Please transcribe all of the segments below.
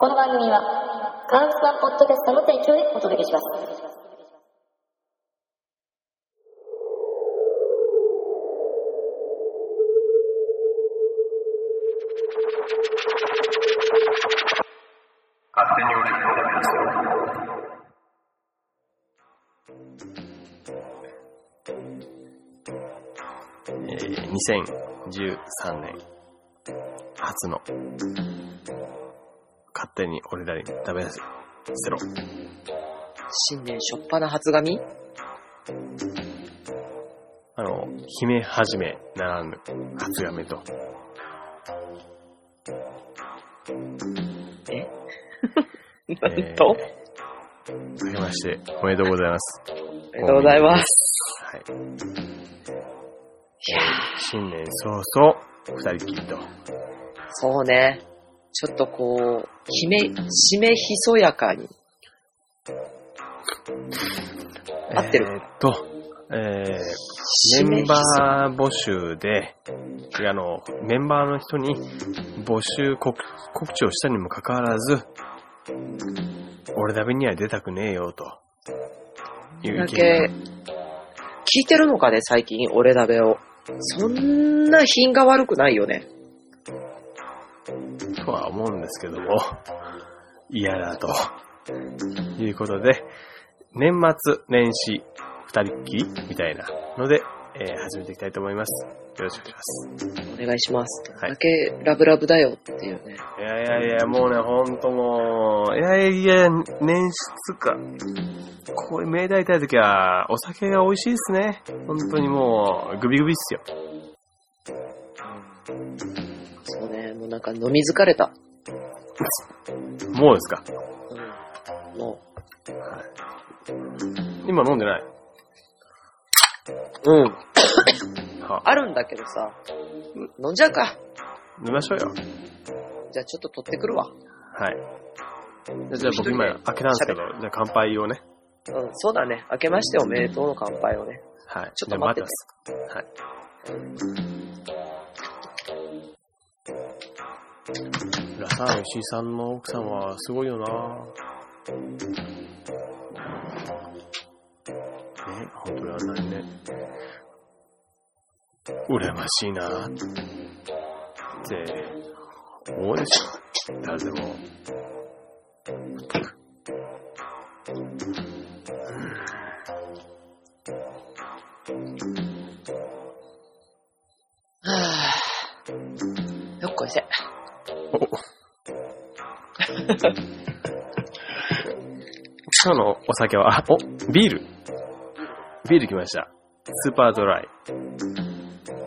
この番組は、カウンスワンポッドキャストの提供でお届けします。えー2013年初の手に俺らに食べさせろ。新年初っ端初髪あの、姫はじめならぬ初亀と。え？えなんと、明けましておめでとうございます。ありがとうございます。はい。いや新年早々、二人きりと。そうね。ちょっとこう、姫、締めひそやかに。合ってる？えーっと、えー、メンバそ。ー募集で、あの、メンバーの人に募集告告知をしたにもかかわらず、俺だべには出たくねえよ、と。いう意見だけ、聞いてるのかね、最近、俺だべを。そんな品が悪くないよね。思うんですけども、嫌だと。いうことで、年末年始二人っきりみたいなので、えー始めていきたいと思います。よろしくお願いします。お願いします。はいだけラブラブだよっていうね。いやいやいや、もうね、ほんともう、いやいや、年始か。こういう命題たいときは、お酒が美味しいですね。本当にもう、グビグビっすよ。そうね、もうなんか飲み疲れた。もうですか？うん。も今飲んでない？う。うん。はあるんだけどさ、飲んじゃうか。飲みましょうよ。じゃあちょっと取ってくるわ。はい。じゃあ僕今開けたんですけど、じゃあ乾杯をね。うん、そうだね。明けましておめでとうの乾杯をね。はい。ちょっと待っててます。はい。浦さん、石井さんの奥さんはすごいよなね、本当にあんなにね、羨ましいなって思うでしょ。誰でも。今日のお酒は、あ、お、ビール。ビール来ました。スーパードライ。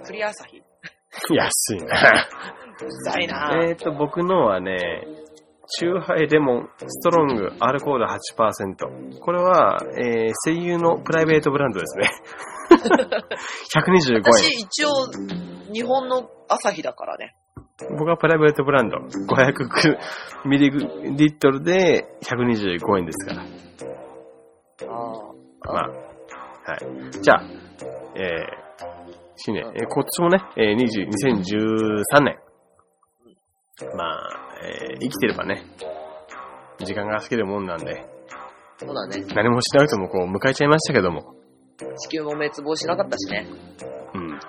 クリア朝日。安いな。うざいなえっと、僕のはね、チューハイレモン、ストロング、アルコール8%。これは、えー、声優のプライベートブランドですね。125私円。一応、日本の朝日だからね。僕はプライベートブランド。500ミリリットルで125円ですから。あまあ、はい。じゃあ、えー、新年、えー今年もね、えー、20 2013年。まあ、えー生きてればね、時間が過ぎるもんなんで、そうだね。何もしなくてもこう迎えちゃいましたけども、地球も滅亡しなかったしね。うん。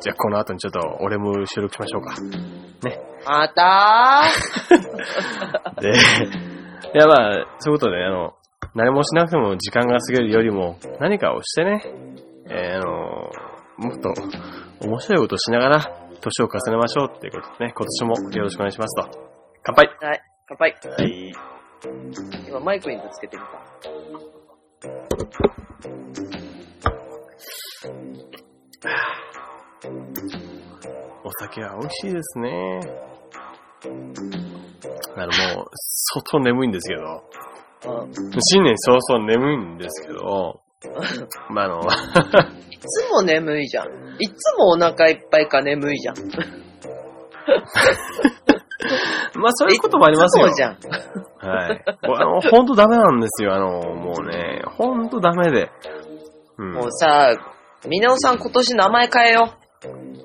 じゃあこの後にちょっと俺も収録しましょうか。また？で、いやまあ、そういうことで、あの、何もしなくても時間が過ぎるよりも、何かをしてね、えーあの、もっと面白いことをしながら、年を重ねましょうっていうことでね、今年もよろしくお願いしますと。乾杯ーはい、乾杯。はい。今マイクにぶつけてみた。お酒は美味しいですね。あの、もう、相当眠いんですけど、うん。新年早々眠いんですけど、まあ、あの、いつも眠いじゃん。いつもお腹いっぱいか眠いじゃん。まあ、そういうこともありますよ。そうじゃん。はい。あの、ほんとダメなんですよ。あの、もうね、ほんとダメで。うん。もうさ、みなおさん今年名前変えよ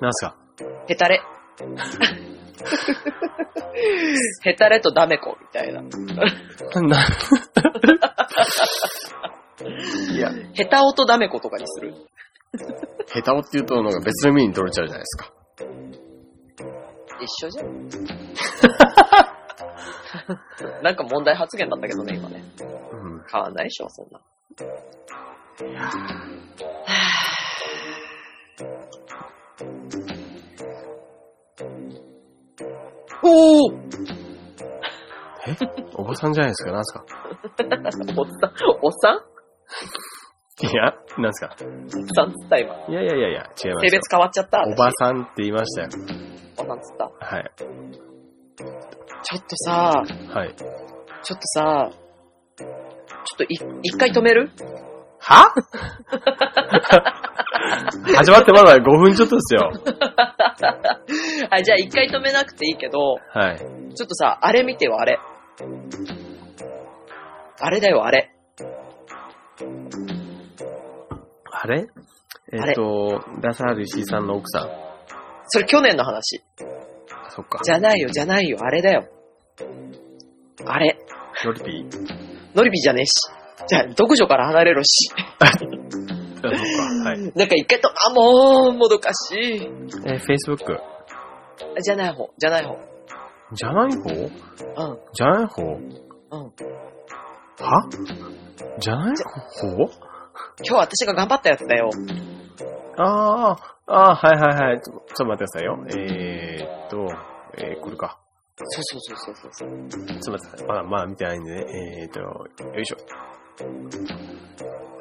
なんすか？う。ヘタレ。ヘタレとダメコみたいな。な、いや、ヘタオとダメコとかにする。下手をって言うと、なんか別の意味に取れちゃうじゃないですか。一緒じゃん。なんか問題発言だったけどね、今ね。うん。変わんないでしょ、そんな。おおえ？おばさんじゃないですか？なんすか？おっさん、おっさん？いや、なんすか？おっさんっつった今。いやいやいやいや、違いますよ。性別変わっちゃった。おばさんって言いましたよ。おばさんっつった。はい。ちょっとさ、はい。ちょっとさ、ちょっとい一回止める？は？始まってまだ5分ちょっとですよ。あ、じゃあ一回止めなくていいけど、はい。ちょっとさ、あれ見てよ、あれ。あれだよ、あれ。あれ？えっ、と、ラサール石井さんの奥さん。それ去年の話。あそっか。じゃないよ、じゃないよ、あれだよ。あれ。ロリピー？ノリビじゃねえし。じゃあ、独女から離れろし。あ、そっか。はい。なんか一回と、あ、もう、もどかしい。えー、Facebook？じゃない方、じゃない方。じゃない方？うん、じゃない方？うん。は？じゃない方？今日私が頑張ったやつだよ。ああ、ああ、はいはいはい。ちょちょっと待ってくださいよ。えー、っと、えー、これか。そうそうそうそうそう。ちょっと待ってください。まだ、まだ見てないんでね。えー、っと、よいしょ。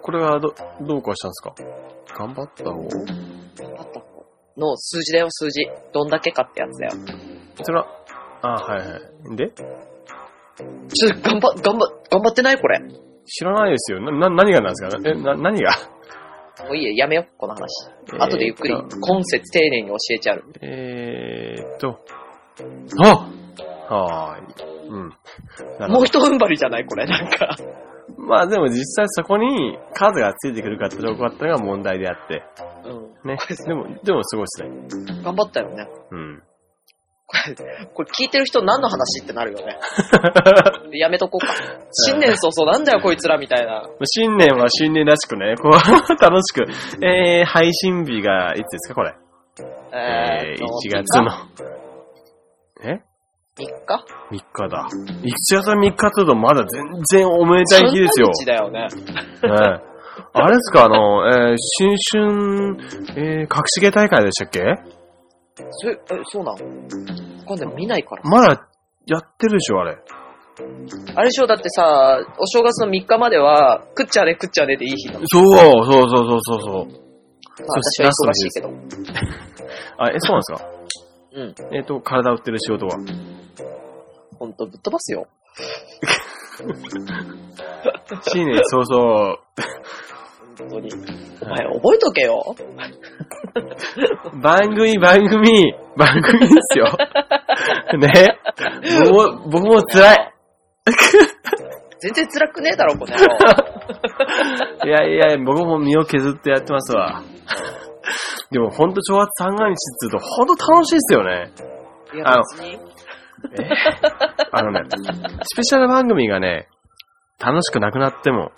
これはど、どうかしたんですか？頑張った方？頑張った方の数字だよ、数字。どんだけかってやつだよ。それは、ああ、はいはい。で？ちょっと頑張、頑張、頑張ってない？これ。も知らないですよ。な、な、何がなんですか？え、な、何が？ういいや、やめよ、この話。えー後でゆっくり、今節丁寧に教えちゃう。えーっと、あはーい。うん。もう一踏ん張りじゃない？これ、なんか。まあでも実際そこに数がついてくるかどうかってのが問題であって。うん。ね。でも、でもすごいですね。頑張ったよね。うん。これ、これ聞いてる人何の話ってなるよね。やめとこうか。新年早々なんだよこいつらみたいな。新年は新年らしくね、こう、楽しく。えー、配信日がいつですか、これ？えー、と1月の。え？3日 ?3 日だ。1月3日というとまだ全然おめでたい日ですよ。日だよね。はいあれですか、あの、えー、新春、えー、隠し芸大会でしたっけ？そえ、えそうなの？今度見ないから。まだやってるでしょ、あれ。あれでしょ？だってさ、お正月の3日までは、食っちゃね食っちゃねでいい日なの。そう、そうそうそうそうそう。まあ私は忙しいけど。あ、え、そうなんですか？うん。えっ、と、体売ってる仕事は？ほんとぶっ飛ばすよ。新年早々、本当に。お前覚えとけよ。番組、番組、番組ですよ。ね。僕も、僕も辛い。全然辛くねえだろ、この野郎。いやいや、僕も身を削ってやってますわ。でもほんと正月三が日って言うとほんと楽しいですよね。いや別に。え あのね、スペシャル番組がね、楽しくなくなっても、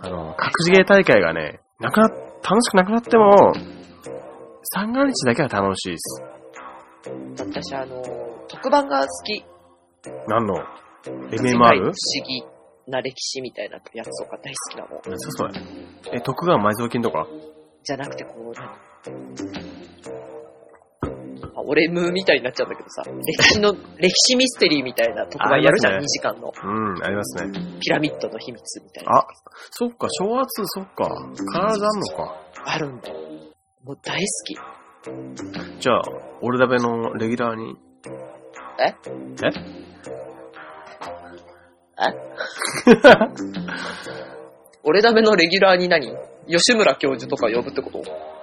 あの、隠し芸大会がね、なくな、楽しくなくなっても、三が日だけは楽しいです。私、あの、特番が好き。何の ?MMR? 不思議な歴史みたいなやつとか大好きなの。何ですかそれ。え、徳川埋蔵金とか？じゃなくて、こう、俺ムーみたいになっちゃうんだけどさ、歴史の、歴史ミステリーみたいな特番やるじゃん、2あります時間の。うん、ありますね。ピラミッドの秘密みたいな。あ、そっか、正月、そっか。必ずあんのか。あるんだよ。もう大好き。じゃあ、俺だべのレギュラーに。え？え？俺ダメのレギュラーに何？吉村教授とか呼ぶってこと？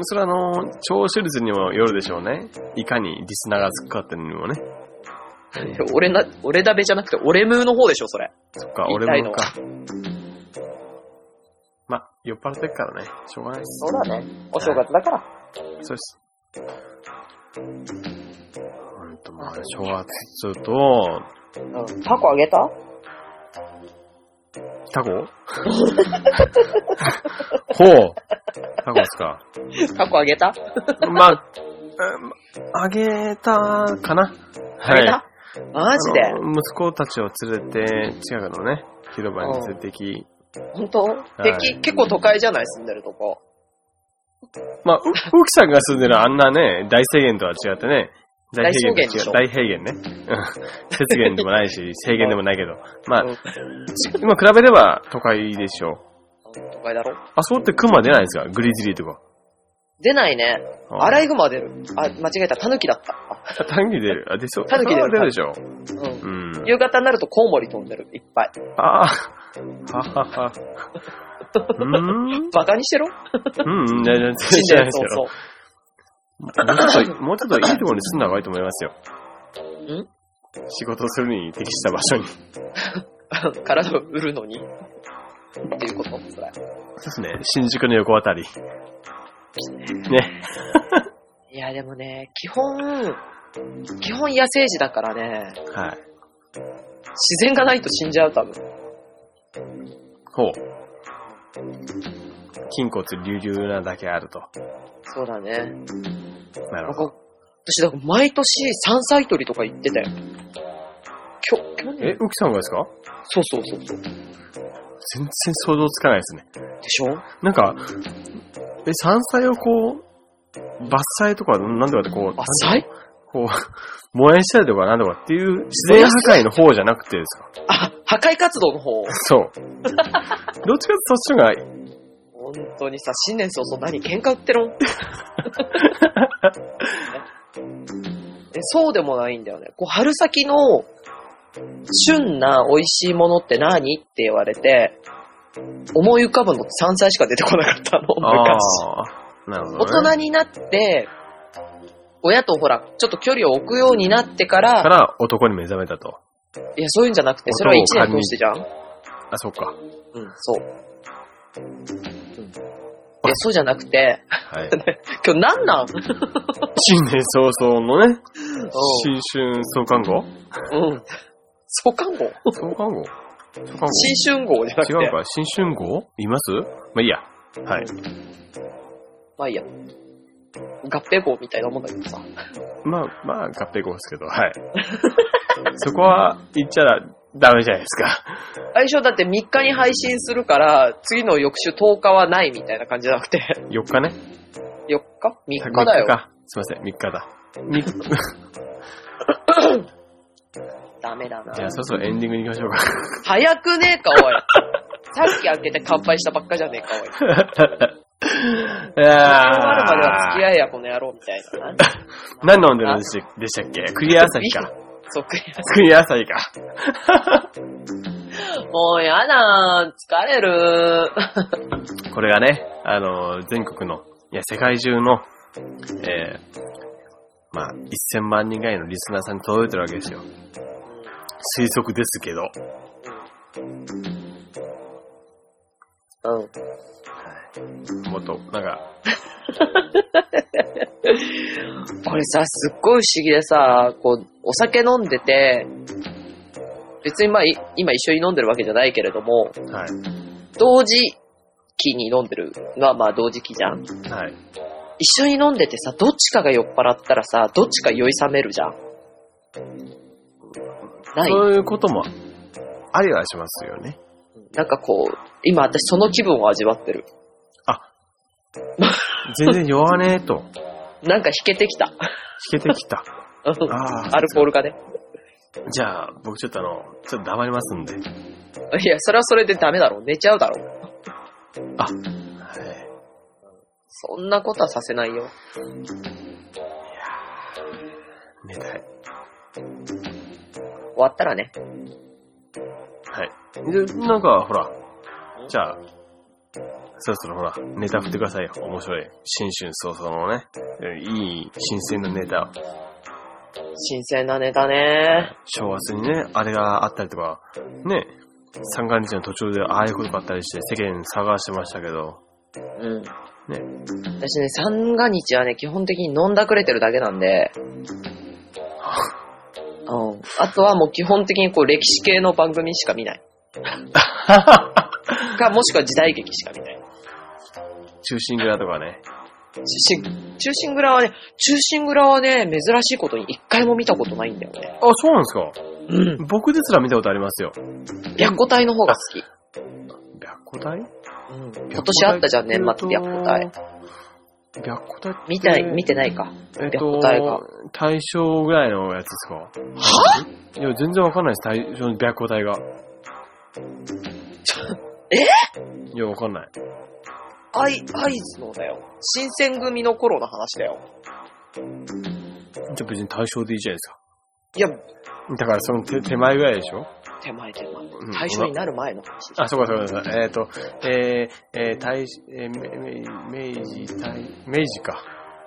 それはあの、聴取率にもよるでしょうね。いかにリスナーがつくかっていうのにもね。俺な、俺ダメじゃなくて俺ムーの方でしょ、それ。そっか、俺もか。ま、酔っ払ってっからね。しょうがないです。そうだね。お正月だから。そうです。とまあ、正月と、うん。タコあげた？タコ ほう。タコですか。タコあげた？まあ、うんあげたかな。あげた？マジで？息子たちを連れて、近くのね、広場に連れてき、本当？敵、結構都会じゃない？住んでるとこ。まあ、う、浮さんが住んでるあんなね、大制限とは違ってね、大平原と違う。大大平原ね。うん雪原でもないし、制限でもないけど。まあう、ん今比べれば都会でしょ。都会だろあそこって熊出ないんですか？グリズリーとか。出ないね。あアライグマ出る。あ、間違えた。タヌキだった。あタヌキ出る。あ、出そう。タヌキ出るあ出るでしょ？うん。うん。夕方になるとコウモリ飛んでる。いっぱい。ああ。ははは。うーん。バカにしてろうん、全然新知らない年ですけど。早もうちょっと、もうちょっといいところに住んだ方がいいと思いますよ。々。ん？仕事するに適した場所に。体を売るのに？っていうこと？それ。そうですね。新宿の横あたり。ね。いや、でもね、基本、基本野生児だからね、はい。自然がないと死んじゃう、多分。ほう。筋骨隆々なだけあると。そうだね。なるほど。私、だから毎年山菜採りとか行ってたよ。きょ、去年え、浮さんがですか？そうそうそうそう。で全然想像つかないですね。しょ？なんか、え、山菜をこう、伐採とか、なんとかってこう、あ、菜こう、燃やしたりとかなんとかっていう自然破壊の方じゃなくてですか？あ、破壊活動の方？そう。どっちかとそっちの方が、本当にさ、新年早々何喧嘩売ってるん えそうでもないんだよね。こう、春先の旬な美味しいものって何？って言われて、思い浮かぶのって山菜しか出てこなかったの、昔。ああ、なるほ大ど、ね。人になって、親とほら、ちょっと距離を置くようになってから、から男に目覚めたと。いや、そういうんじゃなくて、それは一年通してじゃんあ、そっか。うん、そう。うん。いや、そうじゃなくて、はい。今日何なん？新年早々のね、う新春創刊号？ん。うん。創刊号？創刊号？新春号じゃなくて。号違うか新春号？言います？まあいいや。はい。まあいいや。合併号みたいなもんだけどさ。まあ、まあ、合併号ですけど、はい。そこは言っちゃダメじゃないですか。最初だって3日に配信するから、次の翌週10日はないみたいな感じじゃなくて、4日ね。4日 ?3 日だよ。か。すいません、3日だ。ダメだな。ゃあ、そろそろエンディングに行きましょうか。早くねえか、おい。さっき開けて乾杯したばっかじゃねえか、おい。いやー終わるまでは付き合いや、この野郎、みたいな。何飲んでるんでしでしたっけ？クリア朝日か。そっくりやクリア朝日か。もうやだー、疲れるー。これがね、あの、全国の、いや、世界中の、えー、まあ、1000万人ぐらいのリスナーさんに届いてるわけですよ。推測ですけど。うん。もっと、なんか、これさ、すっごい不思議でさ、こう、お酒飲んでて、別にまあ、い今一緒に飲んでるわけじゃないけれども、はい。同時期に飲んでるのはまあ同時期じゃん。はい。一緒に飲んでてさ、どっちかが酔っ払ったらさ、どっちか酔い冷めるじゃん。ないそういうことも、ありはしますよね。なんかこう、今私その気分を味わってる。全然酔わねえと。なんか弾けてきた。弾けてきた。アルコールがね。じゃあ、僕ちょっとあの、ちょっと黙りますんで。いや、それはそれでダメだろ。寝ちゃうだろ。あ、はい。そんなことはさせないよ。寝たい。終わったらね。はい。で、なんか、ほら、じゃあ、そろそろほら、ネタ振ってくださいよ。面白い。新春早々のね、えいい、新鮮なネタ。新鮮なネタね。正月にね、あれがあったりとか、ね、三が日の途中でああいうことがあったりして世間騒がしてましたけど、うん。ね、私ね、三が日はね、基本的に飲んだくれてるだけなんで、うん。あとはもう基本的にこう歴史系の番組しか見ない。か、もしくは時代劇しか見ない。中心蔵とかね。中心、中心蔵はね、中心蔵はね、珍しいことに一回も見たことないんだよね。あ、そうなんですか？うん。僕ですら見たことありますよ。白虎隊の方が好き。白虎隊？うん。今年あったじゃん、年末白虎隊。。白虎隊って見たい、見てないか。えっ白虎隊がと、大正ぐらいのやつですか？は？いや、全然わかんないです、大正の白虎隊が。え？いや、わかんない。アイ、アイズのだよ。新選組の頃の話だよ。じゃあ別に大正でいいじゃないですか。いや、だからその手手前ぐらいでしょ？手前手前ん。対象になる前の話。あ、そうかそうかそうか。えっ、と、えー、えー、大、えー、明治、大、明治か。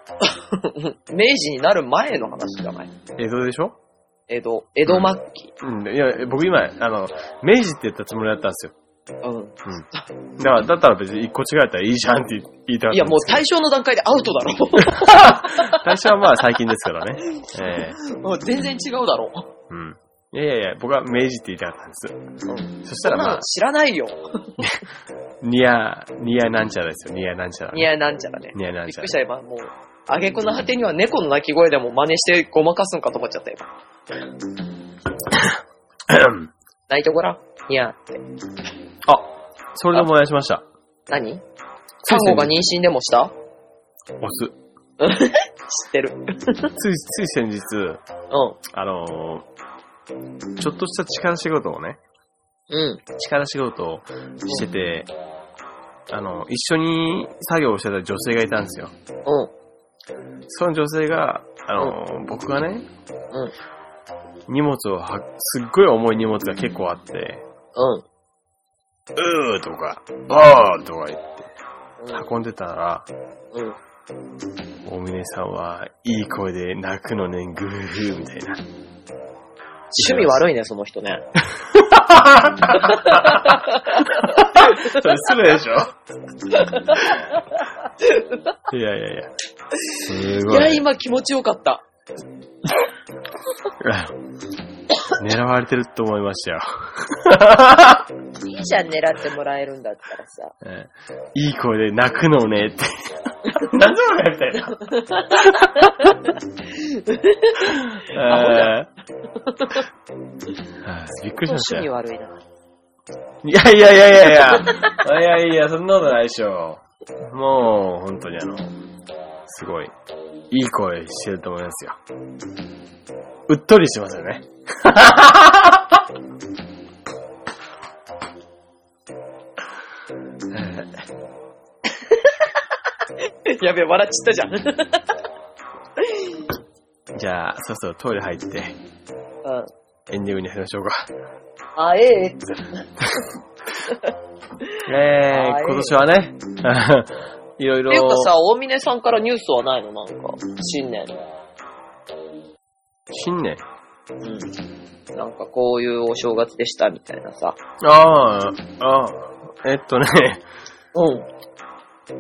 明治になる前の話じゃない。江戸でしょ？江戸、江戸末期。うん。いや、僕今、あの、明治って言ったつもりだったんですよ。うん。だから、だったら別に一個違ったらいいじゃんって言いたかった。いや、もう対象の段階でアウトだろ。大正はまあ最近ですからね。ええ もう全然違うだろ。うん。いやいやいや、僕は明治って言いたかったんです。うん。そしたらまあそんなの、知らないよ。ニア、ニアなんちゃらですよ。ニアなんちゃら。ニヤなんちゃらね。ニアなんちゃらびっくりし。た今、もう、あげくの果てには猫の鳴き声でも真似してごまかすんかと思っちゃった今。泣いてごらん。ニヤって。あ、それで思い出しました。何？看護が妊娠でもした？オス。知ってる。つい、つい先日、うあのーちょっとした力仕事をね、ん。うん。力仕事をしてて、あの、一緒に作業をしてた女性がいたんですよ。うん。その女性が、あのー僕がね、うん。荷物をは、すっごい重い荷物が結構あって、うん。うーとか、あーとか言って、運んでたら、うん。大峰さんはいい声で泣くのね、グーフーみたいな。趣味悪いね、その人ね。それ失礼でしょいやいやいや。すごい。いや、今気持ちよかった。狙われてると思いましたよ。いいじゃん、狙ってもらえるんだったらさ。ええいい声で泣くのねって。なんで俺みたいな。えーはいびっくりしましたよ。趣味悪いな。いやいやいやいやいや。いやいや、そんなことないでしょ。もう、本当にあの、すごい、いい声してると思いますよ。うっとりしてますよね。やべえ、笑っちゃったじゃん。じゃあ、そろそろトイレ入って、うん。エンディングに入りましょうか。あ、ええ え今年はね、いろいろっていうかさ、大峰さんからニュースはないの？なんか、新年。新年？うん。なんかこういうお正月でしたみたいなさ。ああ、ああ、えっとね、うん。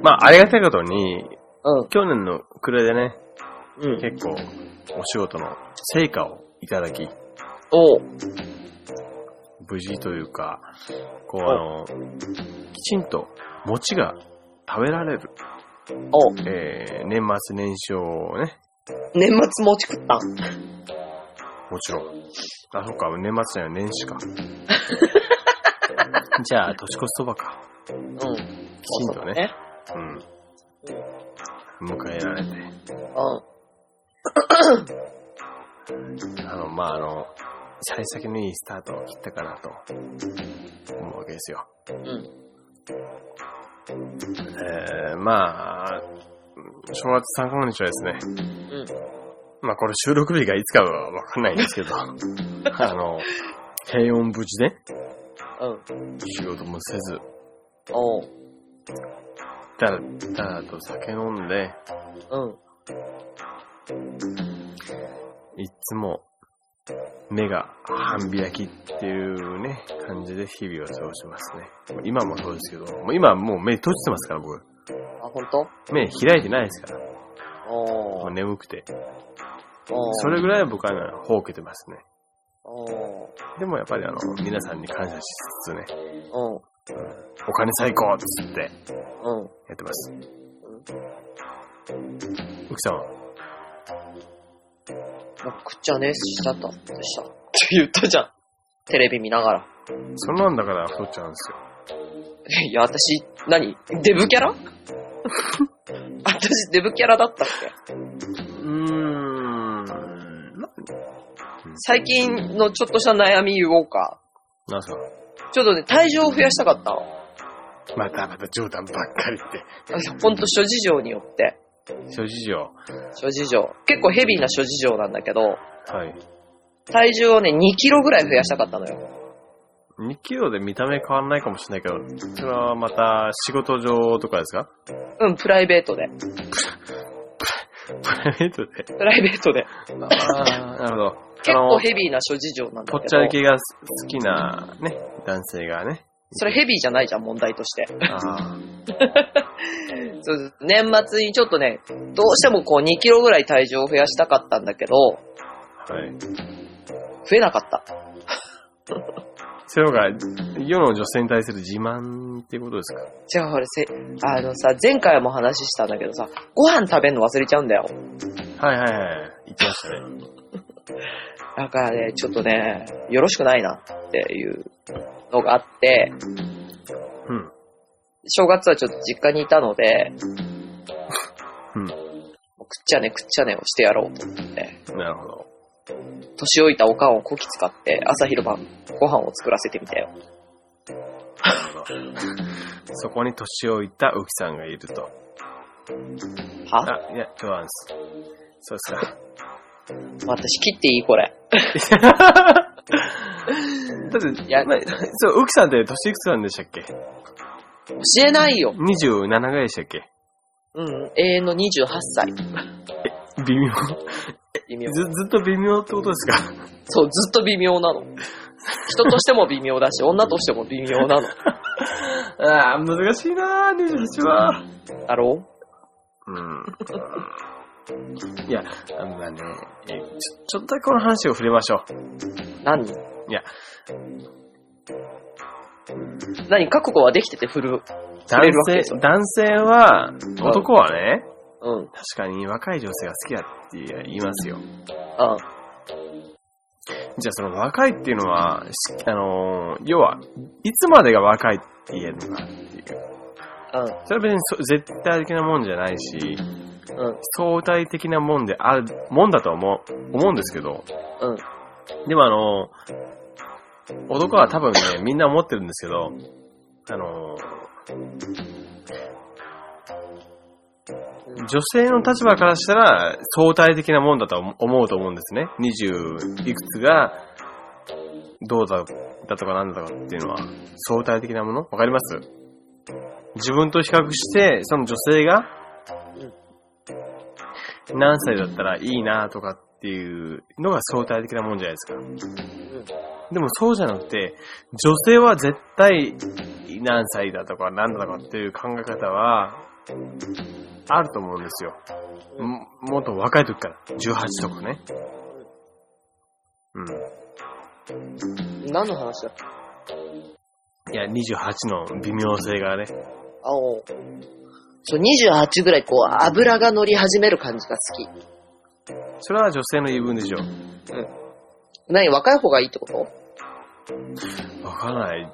まあ、ありがたいことに、うん。去年の暮れでね、うん。結構、お仕事の成果をいただき、おう。無事というか、こう、あの、きちんと餅が食べられる、おう。えー、年末年始をね、年末餅食ったん？もちろん。あ、そっか、年末じゃない、年始か。じゃあ、年越しそばか。うん。きちんとね、うん。迎えられて。うん。あの、まあ、あの、幸先のいいスタートを切ったかなと思うわけですよ。うん。えー、まあ、正月三が日はですね、うん。まあこれ収録日がいつかはわかんないんですけど、あの、平穏無事で、うん。仕事もせず、おう。だらだらと酒飲んで、うん。いつも目が半開きっていうね、感じで日々を過ごしますね。今もそうですけど、もう今はもう目閉じてますから僕。あ、ほんと目開いてないですから。おもうう。眠くて。おうそれぐらい僕は今、ほうけてますね。おーでもやっぱりあの、皆さんに感謝しつつね、うん。お金最高っつってうん。やってます。うきさんはもうくっちゃねえしちゃったでした。って言ったじゃん。テレビ見ながら。そんなんだから太っちゃうんですよ。いや、私、何？デブキャラ？私、デブキャラだったっけ？うーん。最近のちょっとした悩み言おうか。なんすか？ちょっとね、体重を増やしたかったの。またまた冗談ばっかりって。ほんと諸事情によって。諸事情。諸事情。結構ヘビーな諸事情なんだけど、はい。体重をね、2キロぐらい増やしたかったのよ。2キロで見た目変わらないかもしれないけど、それはまた仕事上とかですか？うん、プライベートで。プライベートで。プライベートで。ああ、なるほど。結構ヘビーな諸事情なんだけど。ぽっちゃり系が好きなね、男性がね。それヘビーじゃないじゃん、問題として。あ そう年末にちょっとね、どうしてもこう2キロぐらい体重を増やしたかったんだけど、あ、はい。増えなかった。それが世の女性に対する自慢っていうことですか？じゃあ、俺せ、あのさ、前回も話したんだけどさ、ご飯食べるの忘れちゃうんだよ。はいはいはい。言ってましたね。だからね、ちょっとね、よろしくないなっていうのがあって、うん。正月はちょっと実家にいたので、うん。もうくっちゃねくっちゃねをしてやろうと思って、なるほど。年老いたおかんをこき使って朝昼晩ご飯を作らせてみたよ。なるほど。そこに年老いた浮さんがいると。は？あ、いや、違うんです。そうですか。私切っていい？これ。だって、いやまそう、浮さんって年いくつなんでしたっけ？教えないよ。?27 ぐらいでしたっけ？うん、永遠の28歳。微妙。微妙。ず、ずっと微妙ってことですか？そう、ずっと微妙なの。人としても微妙だし、女としても微妙なの。ああ、難しいなー、28は。だろう？ん。いや、あのね、えちょ、ちょっとだけこの話を触れましょう。う何？いや、何？覚悟はできてて振る。男性男性は、男はね、うん。うん。確かに若い女性が好きだって言いますよ。じゃあその若いっていうのは、しあのー要は、いつまでが若いって言えるのかっていう。うん。それは別にそ絶対的なもんじゃないし、うん。相対的なもんである、もんだと思う、思うんですけど、うん。でもあの、男は多分ね、みんな思ってるんですけど、あの、女性の立場からしたら相対的なもんだと思うと思うんですね。20いくつがどうだだとかなんだとかっていうのは相対的なもの？わかります？自分と比較して、その女性が何歳だったらいいなとかっていうのが相対的なもんじゃないですか。でもそうじゃなくて、女性は絶対何歳だとか何だとかっていう考え方は、あると思うんですよ。ももっと若い時から。18とかね。うん。何の話だ？いや、28の微妙性がね。あおそう、28ぐらいこう、油が乗り始める感じが好き。それは女性の言い分でしょう。何？若い方がいいってこと？わかんない。いや、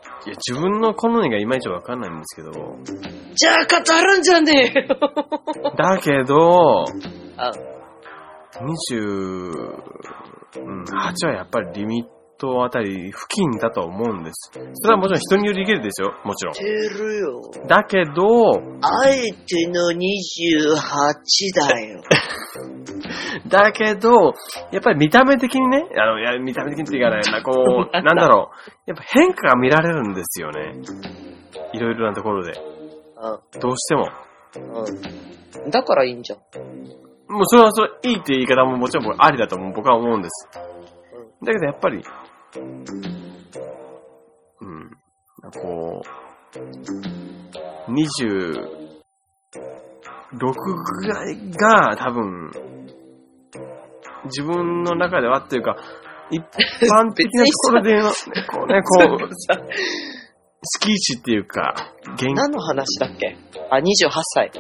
自分の好みがいまいちわかんないんですけど。じゃあ語るんじゃねえよだけど、あ28はやっぱりリミットあたり付近だと思うんです。それはもちろん人によりけるですよ。もちろん。てるよ。だけど、あえての28だよ。だけど、やっぱり見た目的にね、あの、いや、見た目的にっていうかね、なこう、なんだろう。やっぱ変化が見られるんですよね。いろいろなところで。どうしても。うん。うん。だからいいんじゃん。もうそれはそれ、いいって言い方ももちろん僕ありだと思う僕は思うんです。だけどやっぱり、うん、こう、26ぐらいが多分、自分の中ではっていうか、一般的なところでの、こうね、こう、さ、敷地っていうか、現、何の話だっけ？あ、28歳。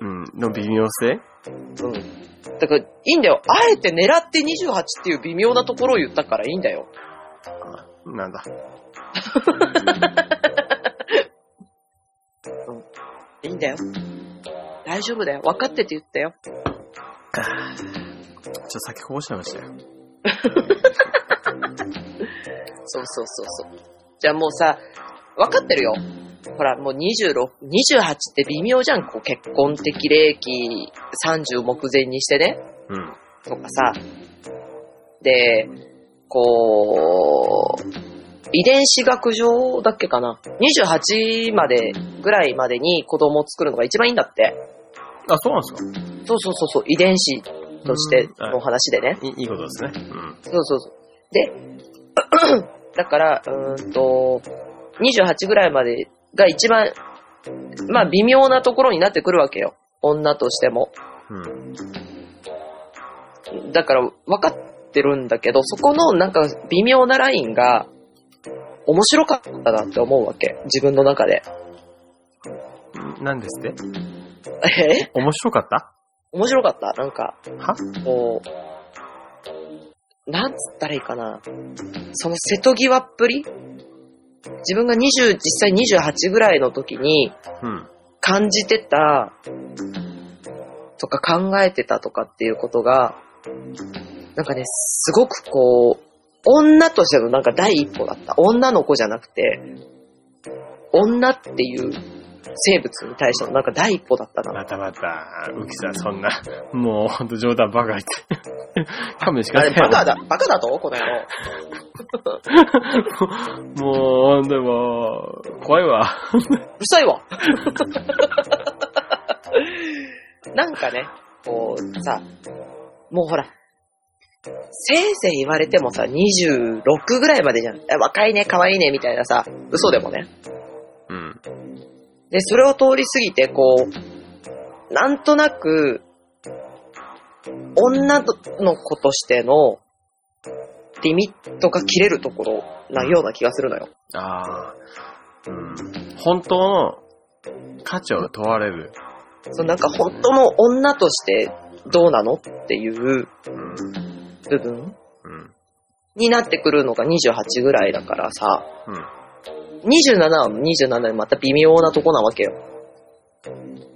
うん、の微妙性？うん。だから、いいんだよ。あえて狙って28っていう微妙なところを言ったからいいんだよ。なんだ。いいんだよ。大丈夫だよ。分かってて言ったよ。ちょっと先こぼしちゃいましたよ。そうそうそうそう。じゃあもうさ、分かってるよ。ほら、もう26、28って微妙じゃん。こう結婚的齢期30目前にしてね。うん。とかさ。で、こう、遺伝子学上だっけかな。28まで、ぐらいまでに子供を作るのが一番いいんだって。あ、そうなんですかそうそうそうそう、遺伝子としての話でね。いいいいことですね。うん。そうそうそう。で、だから、うーんと、28ぐらいまでが一番、まあ微妙なところになってくるわけよ。女としても。うん。だから分かってるんだけど、そこのなんか微妙なラインが面白かったなって思うわけ。自分の中で。なんですって？え？面白かった？面白かった。なんか、は？こう、なんつったらいいかな。その瀬戸際っぷり？自分が20、実際28ぐらいの時にうん。感じてたとか考えてたとかっていうことが、なんかね、すごくこう、女としてのなんか第一歩だった。女の子じゃなくて、女っていう生物に対してのなんか第一歩だったな。またまた、ウキさん、そんな、もうほんと冗談バカ言って。勘弁してくあれ、ださい。バカだ、バカだと？この野郎。もう、でも、怖いわ。うるさいわ。なんかね、こうさ、もうほら、せいぜい言われてもさ、26ぐらいまでじゃん。え若いね、可愛いね、みたいなさ、嘘でもね。うん。で、それを通り過ぎて、こう、なんとなく、女の子としての、リミットが切れるところなような気がするのよ。ああ。うん。本当の価値を問われる。そうなんか本当の女としてどうなのっていううん。部分うん。になってくるのが28ぐらいだからさ、うん。27は27でまた微妙なとこなわけよ。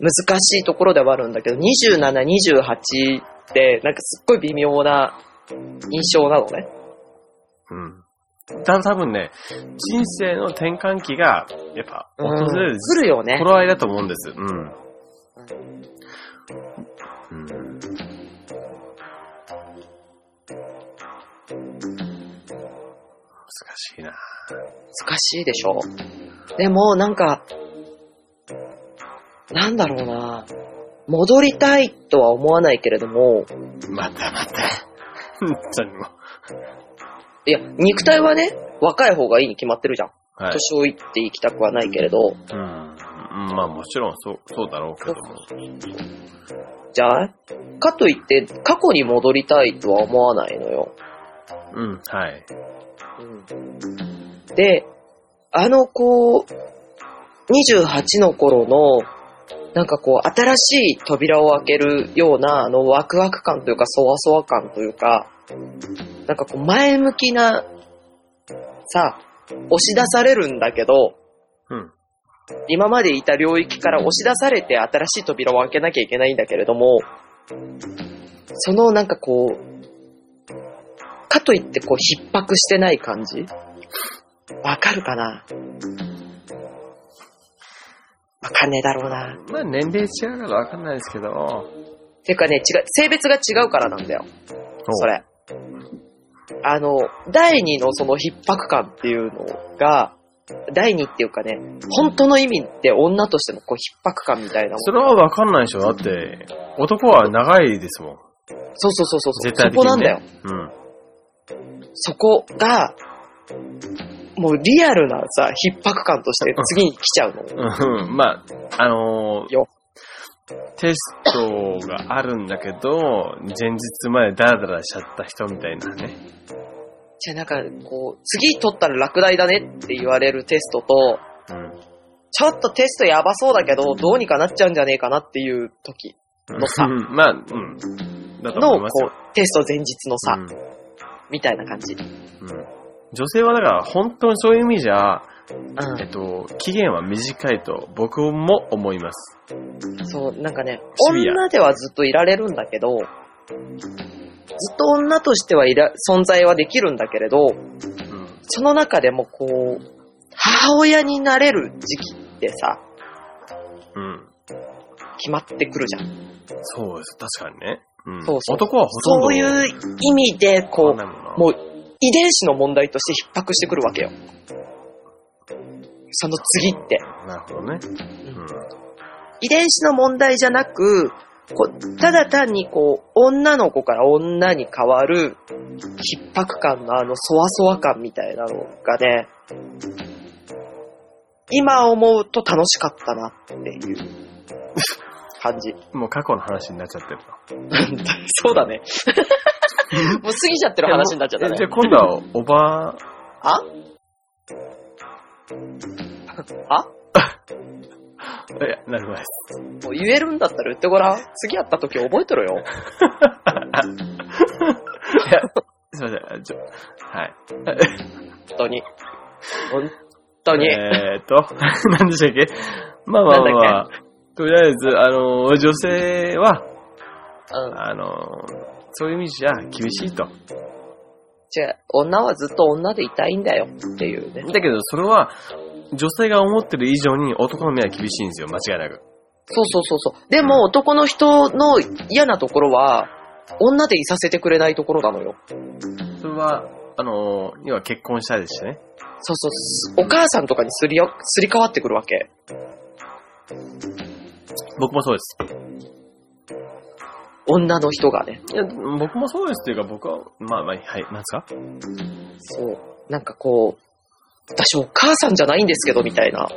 難しいところではあるんだけど、27、28ってなんかすっごい微妙な印象なのね。うん。た多分ね、人生の転換期が、やっぱ、訪れる、来るよね。頃合いだと思うんです。うん。うん。難しいな。難しいでしょ。でもなんか、なんだろうな。戻りたいとは思わないけれども、またまた。本当にもいや、肉体はね、若い方がいいに決まってるじゃん。う。はい。年老いっていきたくはないけれど、うん。まあもちろんそう、そうだろうけども。じゃあ、かといって、過去に戻りたいとは思わないのよ。うん、はい。で、あのこう、28の頃の、なんかこう、新しい扉を開けるような、あの、ワクワク感というか、そわそわ感というか、なんかこう、前向きな、さ、押し出されるんだけど、うん。今までいた領域から押し出されて新しい扉を開けなきゃいけないんだけれども、そのなんかこう、かといってこう逼迫してない感じ？わかるかな？わかんねえだろうな。まあ年齢違うからわかんないですけど。ていうかね、違う、性別が違うからなんだよ。それ。あの、第二のその逼迫感っていうのが、第二っていうかね、本当の意味で女としてのこう逼迫感みたいなもそれはわかんないでしょ。だって、男は長いですもん。そうそうそうそう。絶対的に、ね。そこなんだよ。うん。そこが、もうリアルなさ、逼迫感として次に来ちゃうの。うん、まあ、あのーよテストがあるんだけど、前日までダラダラしちゃった人みたいなね。じゃあなんか、こう、次取ったら落第だねって言われるテストと、うん。ちょっとテストやばそうだけど、どうにかなっちゃうんじゃねえかなっていう時の差うんまあ、うん。だと思の、いますよこ。う、テスト前日の差、うんみたいな感じ。うん女性はだから本当にそういう意味じゃ、うえっと、期限は短いと僕も思います。ん。そう、なんかね、女ではずっといられるんだけど、ずっと女としてはいら、存在はできるんだけれど、うん。その中でもこう、母親になれる時期ってさ、うん。決まってくるじゃん。そうです。確かにね。うん。そうそう男はほとんど。そういう意味で、こう、もう遺伝子の問題として逼迫してくるわけよ。その次って。なるほどね。うん。遺伝子の問題じゃなく、こうただ単にこう、女の子から女に変わる逼迫感のあのそわそわ感みたいなのがね、今思うと楽しかったなっていう 感じ。もう過去の話になっちゃってると。そうだね。もう過ぎちゃってる話になっちゃったねえじゃ。あ今度はおばあ あ？あ、いや、なるほどです。もう言えるんだったら言ってごらん。次会った時覚えてろよ。いや、すいません。ちょ、はい。本当に。本当に。えーっと、何でしたっけ？まあまあまあ、まあ、とりあえず、あの、女性は、うん。あの、そういう意味じゃ厳しいと。違う、女はずっと女でいたいんだよっていうね。だけど、それは、女性が思ってる以上に男の目は厳しいんですよ、間違いなく。そうそうそうそう。でも男の人の嫌なところは、女でいさせてくれないところなのよ。それは、あの、要は結婚したいですしね。そうそう。お母さんとかにすりよ、すり替わってくるわけ。僕もそうです。女の人がね。いや、僕もそうですっていうか、僕は、まあまあ、はい、なんですか？そう。なんかこう、私お母さんじゃないんですけど、みたいな。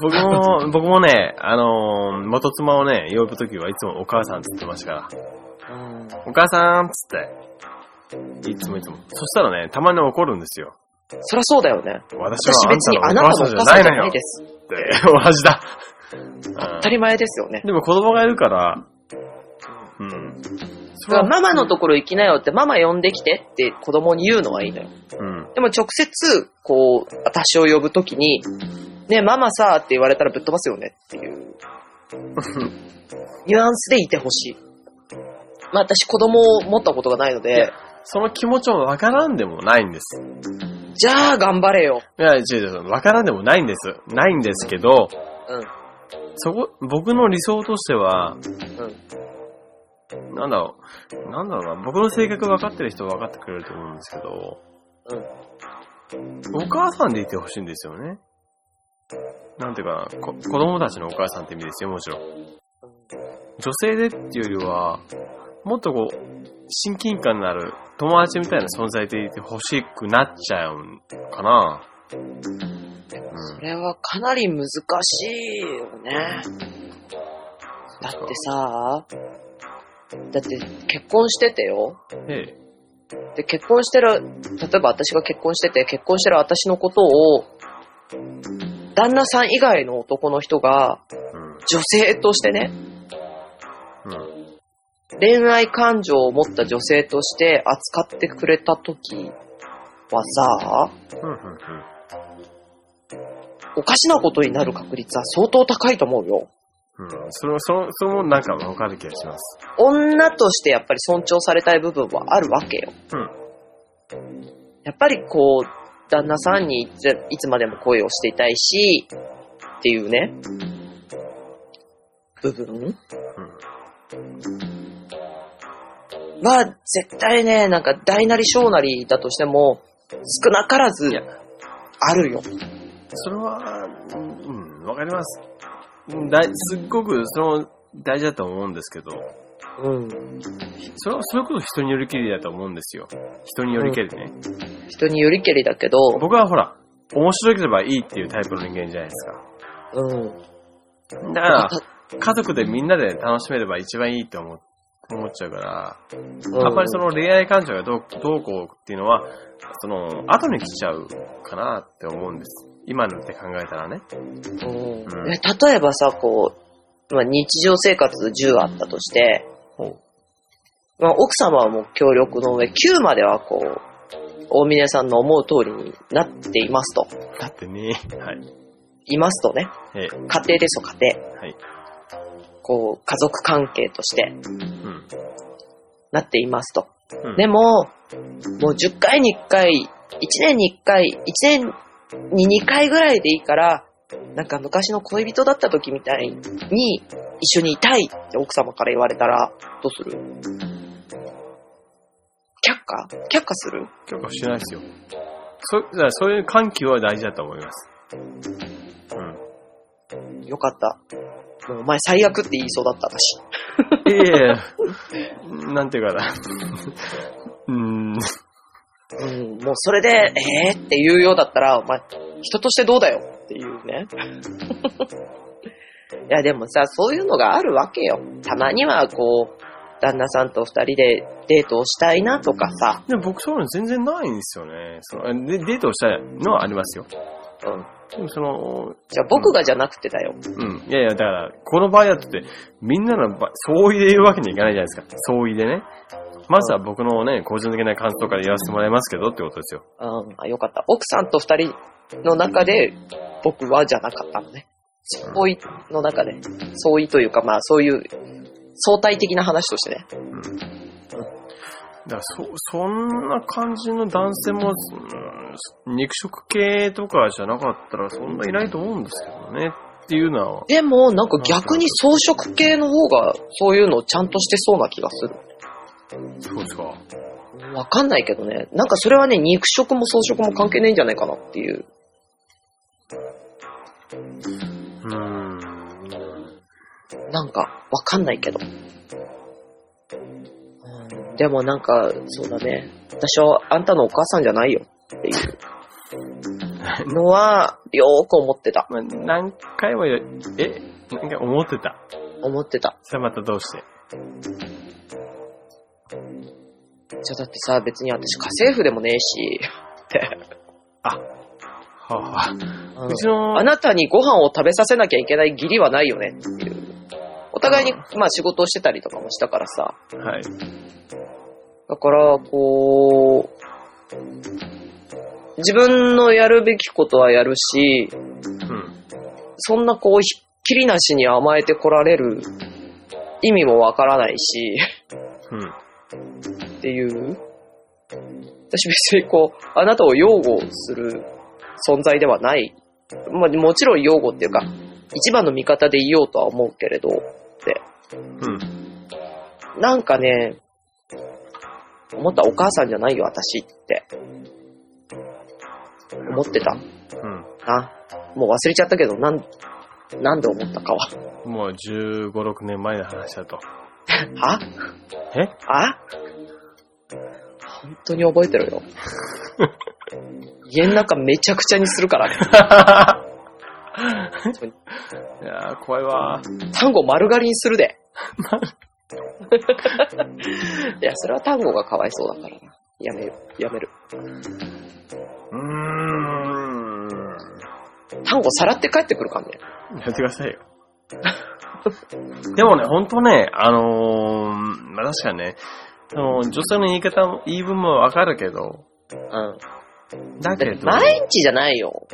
僕も、僕もね、あのー元妻をね、呼ぶときはいつもお母さんって言ってましたから。うん。お母さんっつって。いつもいつも。そしたらね、たまに怒るんですよ。そりゃそうだよね。私私別にあなたのお母さんじゃないよです。同じだ。当たり前ですよねうん。でも子供がいるから、うん。そだからママのところ行きなよって、ママ呼んできてって子供に言うのはいいのよ。うん。でも直接、こう、私を呼ぶときに、ねママさって言われたらぶっ飛ばすよねっていう、ニュアンスでいてほしい。まあ私子供を持ったことがないので、その気持ちもわからんでもないんです。じゃあ頑張れよ。いや、違う違う、わからんでもないんです。ないんですけど、うん。そこ、僕の理想としては、うん。なんだろう、なんだろうな、僕の性格分かってる人は分かってくれると思うんですけど、お母さんでいてほしいんですよね。なんていうかな、こ子供たちのお母さんって意味ですよ、もちろん。女性でっていうよりは、もっとこう、親近感のある友達みたいな存在でいてほしくなっちゃうんかな。それはかなり難しいよね。だってさ、だって結婚しててよ。ええ。で、結婚してる、例えば私が結婚してて、結婚してる私のことを、旦那さん以外の男の人が、うん。女性としてね、うん。恋愛感情を持った女性として扱ってくれた時はさ、うん。うん。おかしなことになる確率は相当高いと思うよ。うん。それも、それそれもなんか分かる気がします。女としてやっぱり尊重されたい部分はあるわけよ。うん。やっぱりこう、旦那さんにいついつまでも恋をしていたいし、っていうね、部分？は絶対ね、なんか大なり小なりだとしても、少なからずあるよ。それは、うん、わかります。うんだいすっごく、その、大事だと思うんですけど、うん。それは、それこそ人によりけりだと思うんですよ。人によりけりね。人によりけりだけど、僕はほら、面白ければいいっていうタイプの人間じゃないですうん。か。だから、家族でみんなで楽しめれば一番いいと思っ思っちゃうから、うんあんまりその恋愛感情がどうどうこうっていうのは、その、後に来ちゃうかなって思うんです。今のって考えたらね。うんえ例えばさ、こう、まあ、日常生活10あったとして、ほう。まあ、奥様はもう協力の上、9まではこう、大峰さんの思う通りになっていますと。だってね、はい。いますとね。ええ、家庭ですよ、家庭。はい。こう、家族関係としてうん。なっていますと。うんでも、もう10回に1回、1年に1回、1年に2回ぐらいでいいから、なんか昔の恋人だった時みたいに一緒にいたいって奥様から言われたら、どうする？却下？却下する？許可しないですよ。そう、だからそういう緩急は大事だと思います。うん。よかった。もうお前最悪って言いそうだった私。いやいや なんていうかな。うーん。うん、もうそれで、えーって言うようだったら、お前、人としてどうだよっていうね。いや、でもさ、そういうのがあるわけよ。たまには、こう、旦那さんと二人でデートをしたいなとかさ。でも僕そういうの全然ないんですよね。そのでデートをしたいのはありますよ。うん。でもその、じゃあ僕がじゃなくてだよ。うん。いやいや、だから、この場合だとって、みんなの場相違で言うわけにいかないじゃないですか。相違でね。まずは僕のね、個人的な感想から言わせてもらいますけどってことですよ。うん、あ、よかった。奥さんと二人の中で、僕はじゃなかったのね。相違の中で。相違というか、まあそういう、相対的な話としてね。うん。だから、そ、そんな感じの男性も、うん肉食系とかじゃなかったらそんないないと思うんですけどね。っていうのは、でも、なんか逆に装飾系の方が、そういうのをちゃんとしてそうな気がする。そうですか。わかんないけどね。なんかそれはね、肉食も装飾も関係ないんじゃないかなっていう。うーん。なんか、わかんないけど。うんでもなんか、そうだね。私はあんたのお母さんじゃないよっていうのは、よーく思ってた。まあ、何回もえ、なんか思ってた。思ってた。それまたどうして？じゃあだってさ、別に私家政婦でもねえし、って。はあ、はあ、うんうちの、あなたにご飯を食べさせなきゃいけない義理はないよねっていう。お互いに、まあ仕事をしてたりとかもしたからさ。はい。だから、こう、自分のやるべきことはやるし、うん。そんなこう、ひっきりなしに甘えてこられる意味もわからないし、うん。っていう。私別にこう、あなたを擁護する存在ではない。まあもちろん擁護っていうか、一番の味方でいようとは思うけれど、って。うん。なんかね、思ったお母さんじゃないよ、私って。思ってた？うん。な。もう忘れちゃったけど、なん、なんで思ったかは。もう15、6年前の話だと。はえ？あ？本当に覚えてるよ。家の中めちゃくちゃにするからね。いやー、怖いわ単語丸刈りにするで。いや、それは単語がかわいそうだからな。やめる。やめる。うーん。単語さらって帰ってくるからね。やってくださいよ。でもね、ほんとね、あのー、まあ、確かにね、その女性の言い方も、言い分もわかるけど、うん。だけど、毎日じゃないよ。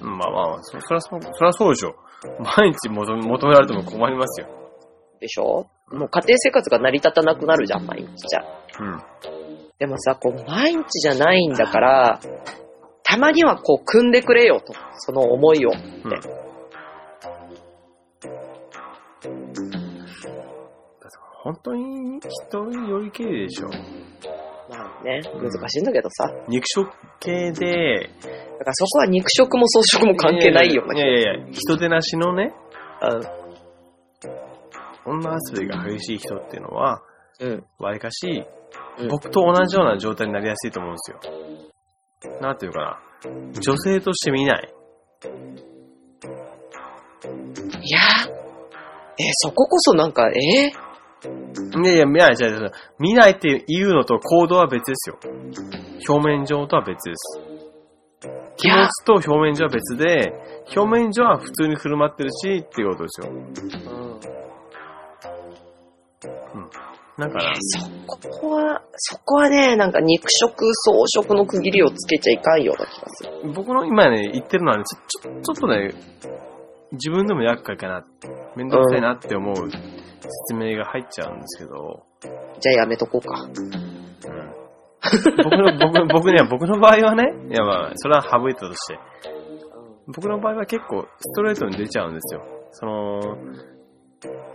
まあまあまあ、そそりゃそう、そりゃそうでしょ。毎日求め求められても困りますよ。でしょ？もう家庭生活が成り立たなくなるじゃん、毎日じゃ。うん。でもさ、こう、毎日じゃないんだから、たまにはこう、組んでくれよと。その思いを。うん。本当に人によりけりでしょ。まあね、難しいんだけどさ。だ肉食系で、からそこは肉食も草食も関係ないよいね。やいやいや、人手なしのね、うん。女遊びが激しい人っていうのは、うん。わりかし、うん僕と同じような状態になりやすいと思うんですよ。なんていうかな。女性として見ない。いやそここそなんか、え？いやいや、見ない、違う違う見ないっていうのと行動は別ですよ。表面上とは別です。気持ちと表面上は別で、表面上は普通に振る舞ってるし、っていうことですよ。うん。だから、そこは、そこはね、なんか肉食、草食の区切りをつけちゃいかんような気がする。僕の今ね、言ってるのはね、ちょ、ちょ、ちょっとね、自分でも厄介かな、めんどくさいなって思う説明が入っちゃうんですけど、じゃあやめとこうか。僕の、僕、僕ね、僕の場合はね、いやまあ、それは省いたとして、僕の場合は結構ストレートに出ちゃうんですよ。その、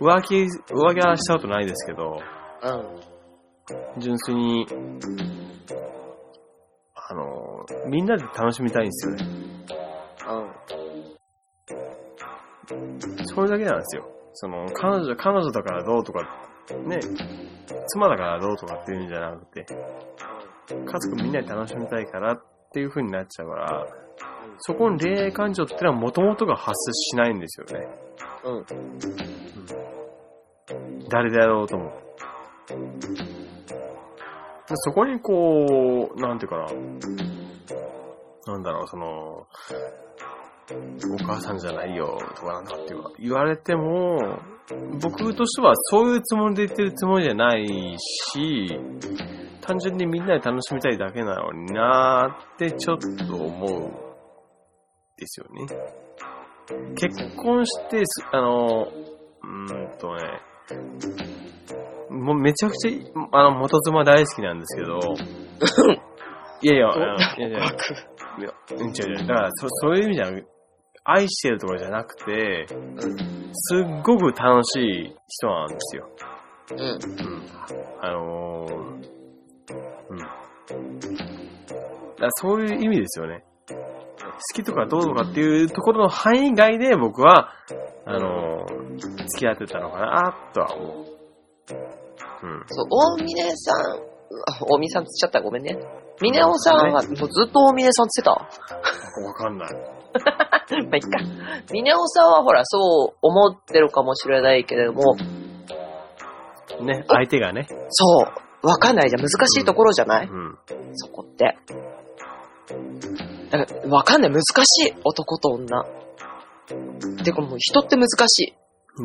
浮気、浮気はしたことないですけど、うん。純粋に、あの、みんなで楽しみたいんですよね。うん。それだけなんですよ。その、彼女、彼女だからどうとか、ね、妻だからどうとかっていうんじゃなくて、家族みんなで楽しみたいからっていう風になっちゃうから、そこに恋愛感情ってのは元々が発生しないんですよね。うん。誰であろうとも。そこにこう、なんていうかな、なんだろう、その、お母さんじゃないよとかなんとかって言われても、僕としてはそういうつもりで言ってるつもりじゃないし、単純にみんなで楽しみたいだけなのになーってちょっと思うですよね。結婚して、あの、うーんとね、もうめちゃくちゃ、あの、元妻大好きなんですけど、いやいや、あの いやいや、いや、うん違う違う。だから、そ、そういう意味じゃ愛してるとかじゃなくて、すっごく楽しい人なんですよ。うん。うん。あのー、うん。だそういう意味ですよね。好きとかどうとかっていうところの範囲外で僕は、あのー、付き合ってたのかな？とは思う。うん。そう、大峰さん、あ大峰さんつっちゃったごめんね。峰尾さんは、もうずっと大峰さんつってた？わかんない。まあ、いっか。峰尾さんはほら、そう思ってるかもしれないけれども、ね、相手がね。そう、わかんないじゃん。難しいところじゃない、うん。そこって。だから、わかんない。難しい。男と女。てかもう人って難し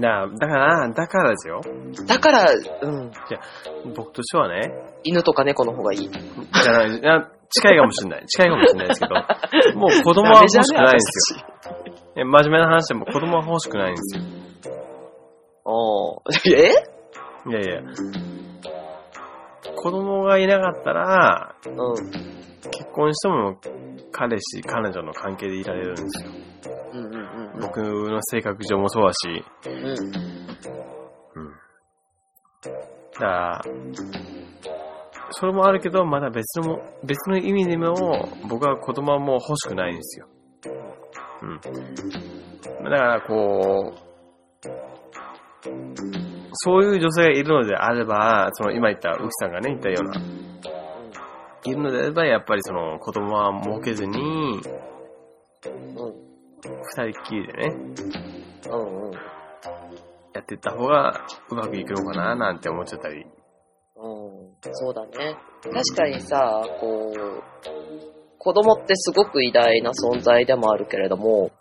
だだから、だからですよ。い。だから、うん。僕としてはね、犬とか猫の方がいい。じゃない、いや近いかもしれない。近いかもしれないですけど、もう子供は欲しくないんですよ。いや真面目な話でも子供は欲しくないんですよ。おーえ？いやいや。子供がいなかったら、うん。結婚しても彼氏、彼女の関係でいられるんですよ。僕の性格上もそうだし、うん。うん。うん。だから、それもあるけど、まだ別のも、別の意味でも、僕は子供はもう欲しくないんですよ。うん。だから、こう、そういう女性がいるのであれば、その今言った、ウキさんがね、言ったような、いるのであれば、やっぱりその子供は設けずに、うん。二人っきりでね、うんうん。やっていった方がうまくいくのかななんて思っちゃったり。うん、そうだね。確かにさ、こう、子供ってすごく偉大な存在でもあるけれども、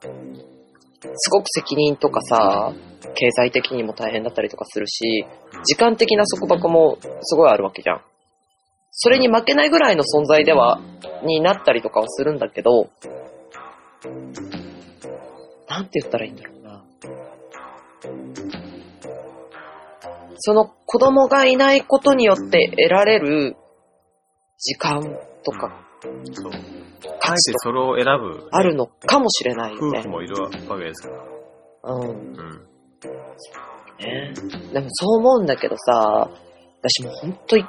すごく責任とかさ、経済的にも大変だったりとかするし、時間的な束縛もすごいあるわけじゃん。それに負けないぐらいの存在では、になったりとかはするんだけど、なんて言ったらいいんだろうな。その子供がいないことによって得られる時間とかそう。あえてそれを選ぶあるのかもしれないよね夫婦。もいるわけですから。うん。うん。ね。でもそう思うんだけどさ、私もうほんとい、あ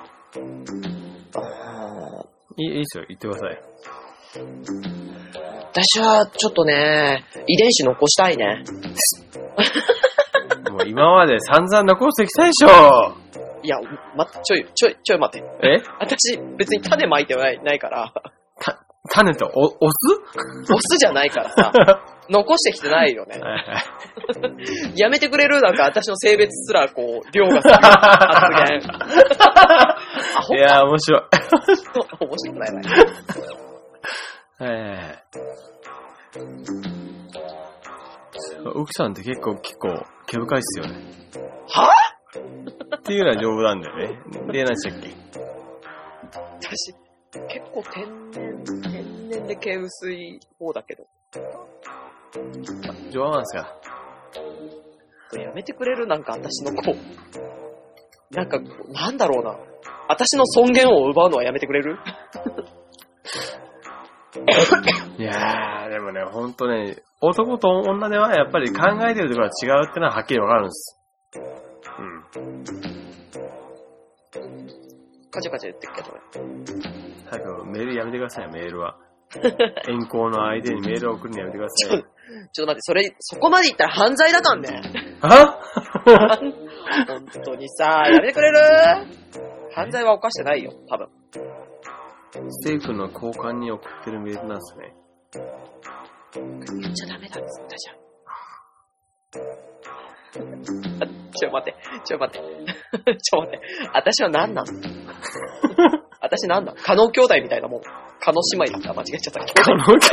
ーいいいいですよ、言ってください。私はちょっとね、遺伝子残したいね。もう今まで散々残してきたでしょいや、ま、ちょい、ちょい、ちょい待って。え？私、別に種まいてないないから。種とお、押オスじゃないからさ、残してきてないよね。やめてくれる？なんか私の性別すらこう、凌駕する発言。いやー、面白い。面白くないな。はいはいはい。奥さんって結構、結構、毛深いっすよね。は？っていうのは丈夫なんだよね。で、何でしたっけ？私、結構天然、天然で毛薄い方だけど。丈夫なんですか？やめてくれる？なんか私の子。なんか、なんだろうな。私の尊厳を奪うのはやめてくれる？いやー、でもね、ほんとね、男と女ではやっぱり考えてるところが違うってのははっきりわかるんです。うん。カチャカチャ言ってるけど。早くメールやめてくださいよ、メールは。遠行の相手にメールを送るのやめてくださいよ。ちょっと待って、それ、そこまで言ったら犯罪だかんね。あ本当にさ、やめてくれる？犯罪は犯してないよ、多分。政府の交換に送ってるメールなんですね。言っちゃダメだっつったじゃん。ちょ、待って、ちょ、待って。ちょ、待って。私は何なの私何なの加納兄弟みたいなもん。加納姉妹だった。間違えちゃった。この兄弟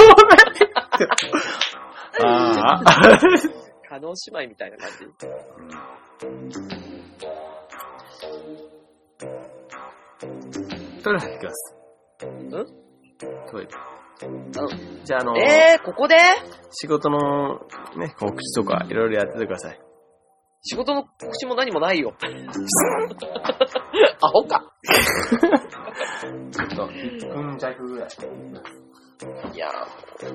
ああ。加納姉妹みたいな感じ。トイレ入ってきます。ん？トイレ。うじゃあ、あの、えー、ここで？仕事のね、告知とかいろいろやっててください。仕事の告知も何もないよ。アホか。ちょっと、1分弱ぐらい。いやー。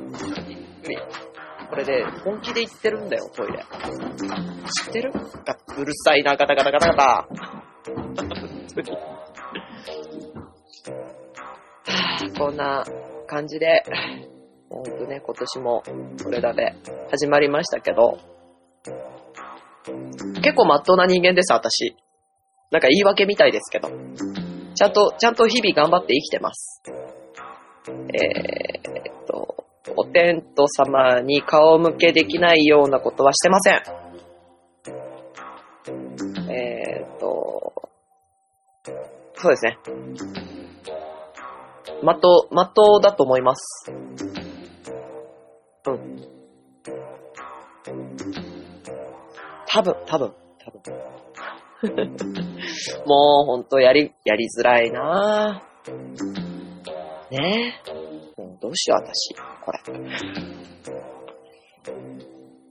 これで、本気で言ってるんだよ、トイレ。知ってる？がうるさいな、ガタガタガタガタ。本当にはぁこんな感じで、ほんとね、今年もこれだで始まりましたけど、結構まっとうな人間です、私。なんか言い訳みたいですけど。ちゃんと、ちゃんと日々頑張って生きてます。えーっと、お天道様に顔向けできないようなことはしてません。えーっと、そうですね。まっと、だと思います。うん。多分、多分、多分。もうほんとやり、やりづらいなぁ。ねえ。もうどうしよう、私。これ。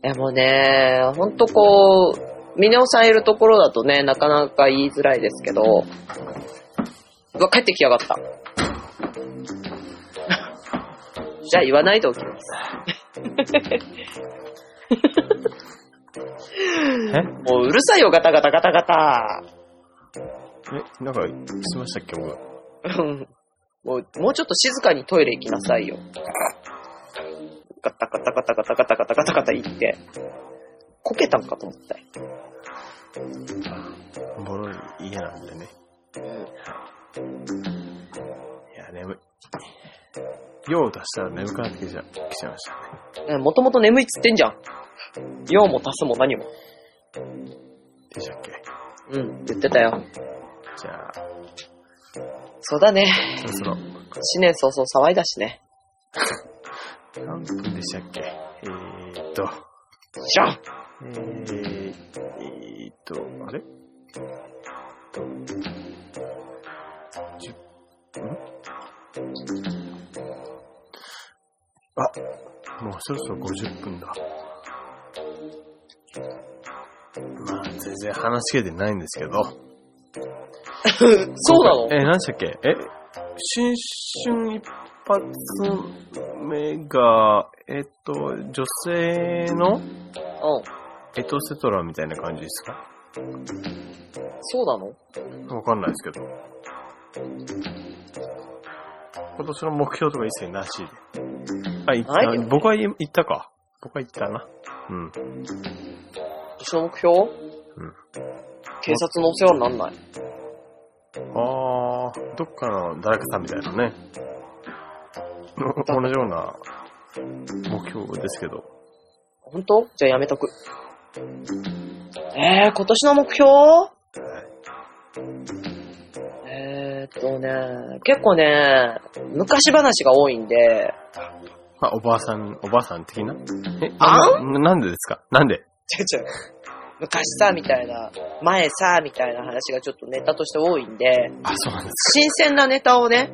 いや、もうね、ほんとこう、ミネオさんいるところだとね、なかなか言いづらいですけど、うわ、帰ってきやがった。じゃあ言わないでおきます。え？もううるさいよ、ガタガタガタガタ。え、なんか、しましたっけ、僕。うんもう、もうちょっと静かにトイレ行きなさいよ。ガタガタガタガタガタガタガタガタ言って。こけたんかと思ったよ。ボロい家なんでね。いや、眠い。用を足したら眠くなってきちゃ来ちゃいましたね。もともと眠いっつってんじゃん。用も足すも何も。でしたっけ？うん、言ってたよ。じゃあ、そうだね。そろそろ、新年早々騒いだしね。何分でしたっけ？えーっと、じゃんえー、えーっと、あれ？と、10ん？あ、もうそろそろ50分だ。まあ、全然話し切れてないんですけど。そうなの？え、何でしたっけ？え、新春一発目が、えっと、女性のうん。エトセトラみたいな感じですか？そうなの？わかんないですけど。今年の目標とか一切なしで。あ、言った僕は言言ったか。僕は言ったな。うん。私の目標？うん。警察のお世話になんない？あー、どっかの誰かさんみたいなね。の同じような目標ですけど。本当？じゃあやめとく。えー、今年の目標？えーっとね、結構ね、昔話が多いんで、まあ、おばあさん、おばあさん的な？え、あななんでですか？なんで？ちょちょ、昔さ、みたいな、前さ、みたいな話がちょっとネタとして多いんで、あ、そうなんです新鮮なネタをね、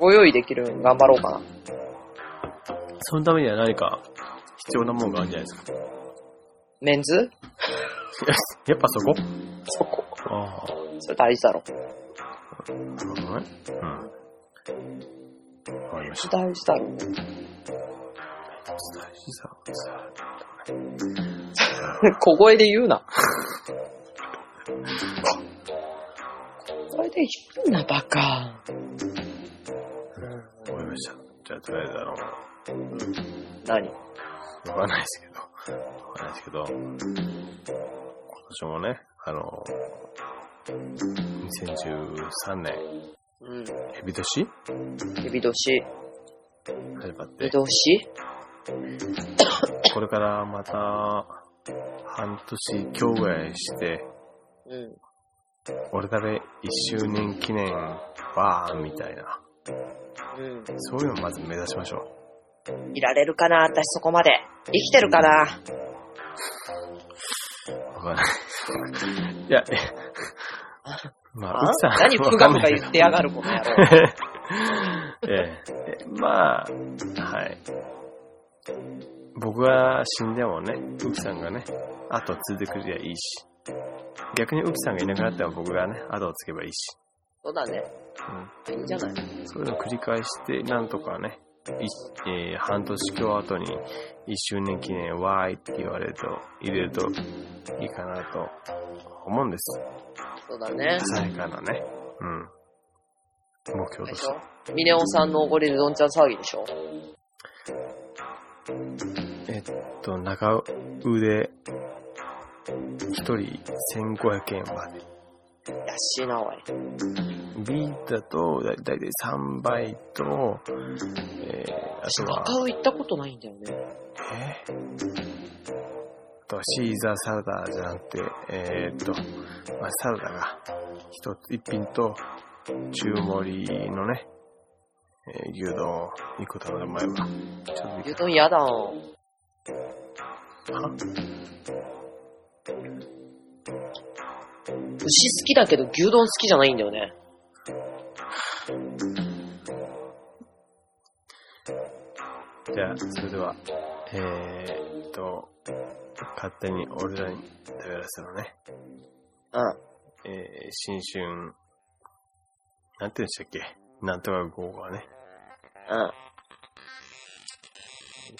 ご用意できるように頑張ろうかな。か。そのためには何か必要なものがあるんじゃないですか？メンズ？やっぱそこ？そこ。ああ、それ大事だろ。なるほどね。うん。わかりました。大事だろ。大事さ。小声で言うな。小声で言うな、バカ。わかりました。じゃあ、とりあえずあの、何？わかんないですけど、わかんないですけど、今年もね、あの、2013年、うん。エビ年？エビ年。始まって年？これからまた、半年今日ぐらいして、うん。俺だべ1周年記念、バーンみたいな、うん。そういうのをまず目指しましょう。いられるかな私そこまで。生きてるかな？わかんない。いや、えまあ、あ？何ふがふが言ってやがるこの野郎。えええまあ、はい。僕が死んでもね、ウキさんがね、後を継いでくれりゃいいし、逆にウキさんがいなくなっても僕がね、後を継げばいいし、そうだね。うん、いいんじゃない？そういうのを繰り返して、なんとかね、いえー半年今日後に1周年記念わーいって言われると、入れるといいかなと思うんです。そうだね。ささやかなね、うん。目標とし。でしてょ？ミネオさんのおごりでどんちゃん騒ぎでしょ？えっと、中腕、一人1500円まで。安いな、おい。B だと、だだいたい3倍と、えー、あとは、中尾行ったことないんだよね。え？あとはシーザーサラダじゃなくて、えー、っと、まあ、サラダが一つ、一品と、中盛りのね、えー牛丼1個頼んでもらえば、ちょっと牛丼嫌だん。は牛好きだけど牛丼好きじゃないんだよね。じゃあ、それでは、えーっと、勝手に俺らに食べらせるのね、うん。えー、新春、なんて言うんでしたっけ？なんとか午後はね、うん。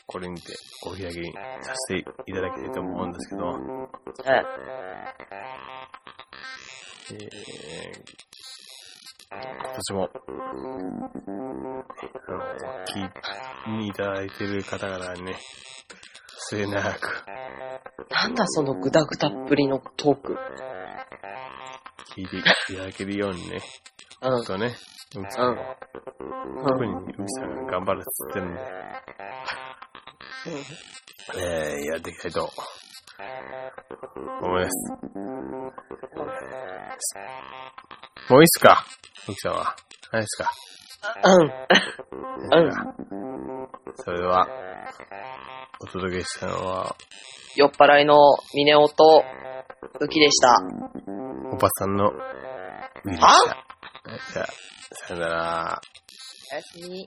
これにてお開きにさせていただきたいと思うんですけど、はい。えー、今年も、あの、聞いていただいている方々にね、末永く。なんだそのグダグダっぷりのトーク。聞いていただけるようにね、うん。とね、うきさん。も、特にうきさんが頑張るっつってるん。で、えー、やっていきたいと。思います。もういいっすか？うきさんは。ないっすか？うん。ないっすかそれでは、お届けしたのは、酔っ払いのミネオと、ウキでした。おばさん。の、うきでした。はじゃあ、さよなら。おやすみ。